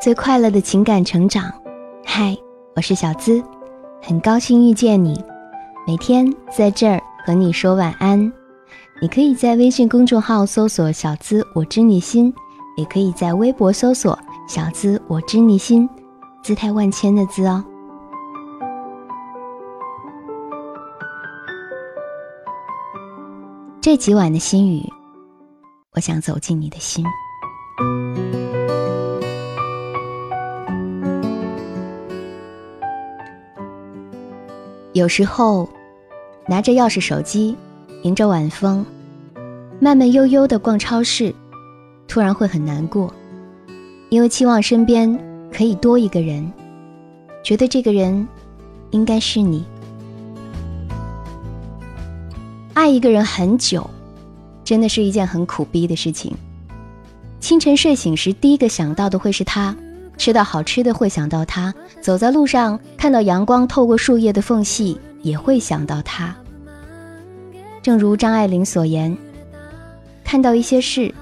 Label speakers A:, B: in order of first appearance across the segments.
A: 最快乐的情感成长。嗨，我是小资，很高兴遇见你。每天在这儿和你说晚安。你可以在微信公众号搜索“小资我知你心”，也可以在微博搜索“小资我知你心”，姿态万千的“资”哦。这几晚的心语，我想走进你的心。有时候，拿着钥匙、手机，迎着晚风，慢慢悠悠的逛超市，突然会很难过，因为期望身边可以多一个人，觉得这个人应该是你。爱一个人很久，真的是一件很苦逼的事情。清晨睡醒时，第一个想到的会是他；吃到好吃的会想到他；走在路上看到阳光透过树叶的缝隙，也会想到他。正如张爱玲所言：“看到一些事，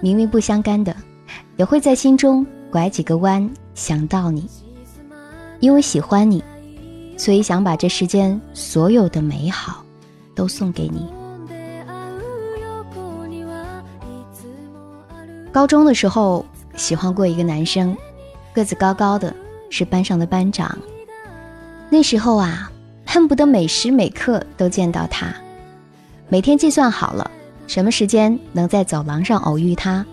A: 明明不相干的，也会在心中拐几个弯想到你。因为喜欢你，所以想把这世间所有的美好。”都送给你。高中的时候喜欢过一个男生，个子高高的，是班上的班长。那时候啊，恨不得每时每刻都见到他。每天计算好了什么时间能在走廊上偶遇他，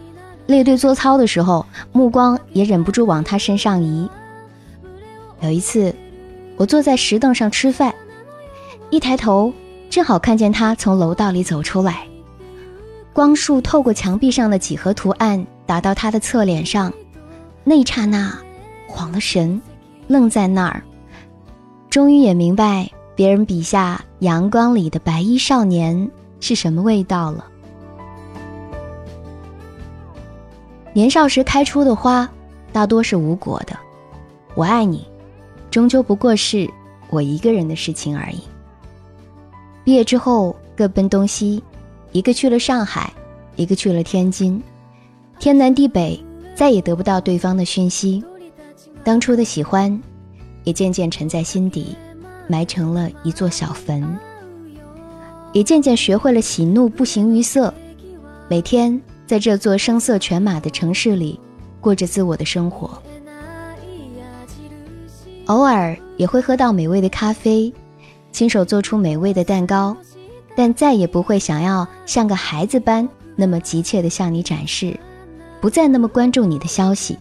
A: 列队做操的时候，目光也忍不住往他身上移。有一次，我坐在石凳上吃饭，一抬头。正好看见他从楼道里走出来，光束透过墙壁上的几何图案打到他的侧脸上，那一刹那，晃了神，愣在那儿，终于也明白别人笔下阳光里的白衣少年是什么味道了。年少时开出的花，大多是无果的。我爱你，终究不过是我一个人的事情而已。毕业之后各奔东西，一个去了上海，一个去了天津，天南地北，再也得不到对方的讯息。当初的喜欢，也渐渐沉在心底，埋成了一座小坟。也渐渐学会了喜怒不形于色，每天在这座声色犬马的城市里，过着自我的生活。偶尔也会喝到美味的咖啡。亲手做出美味的蛋糕，但再也不会想要像个孩子般那么急切地向你展示，不再那么关注你的消息。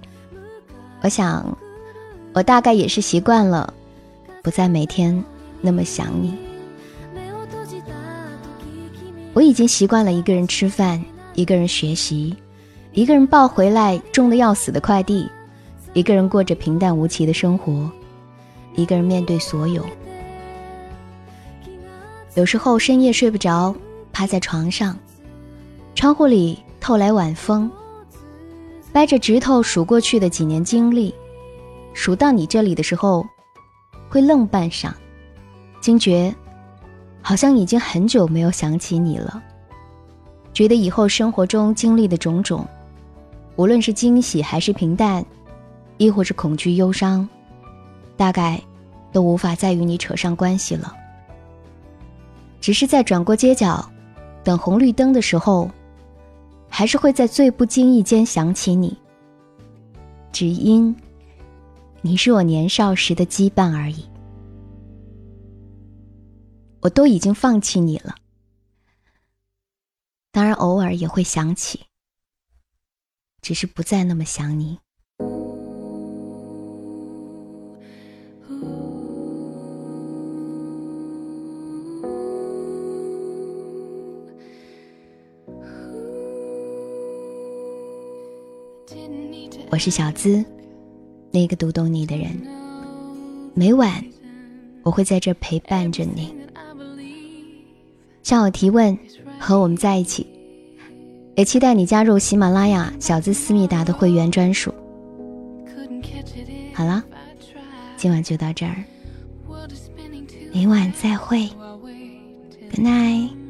A: 我想，我大概也是习惯了，不再每天那么想你。我已经习惯了一个人吃饭，一个人学习，一个人抱回来重的要死的快递，一个人过着平淡无奇的生活，一个人面对所有。有时候深夜睡不着，趴在床上，窗户里透来晚风。掰着指头数过去的几年经历，数到你这里的时候，会愣半晌，惊觉，好像已经很久没有想起你了。觉得以后生活中经历的种种，无论是惊喜还是平淡，亦或是恐惧忧伤，大概都无法再与你扯上关系了。只是在转过街角，等红绿灯的时候，还是会在最不经意间想起你。只因，你是我年少时的羁绊而已。我都已经放弃你了，当然偶尔也会想起，只是不再那么想你。我是小资，那个读懂你的人。每晚我会在这陪伴着你。向我提问，和我们在一起，也期待你加入喜马拉雅小资思密达的会员专属。好了，今晚就到这儿，明晚再会，Good night。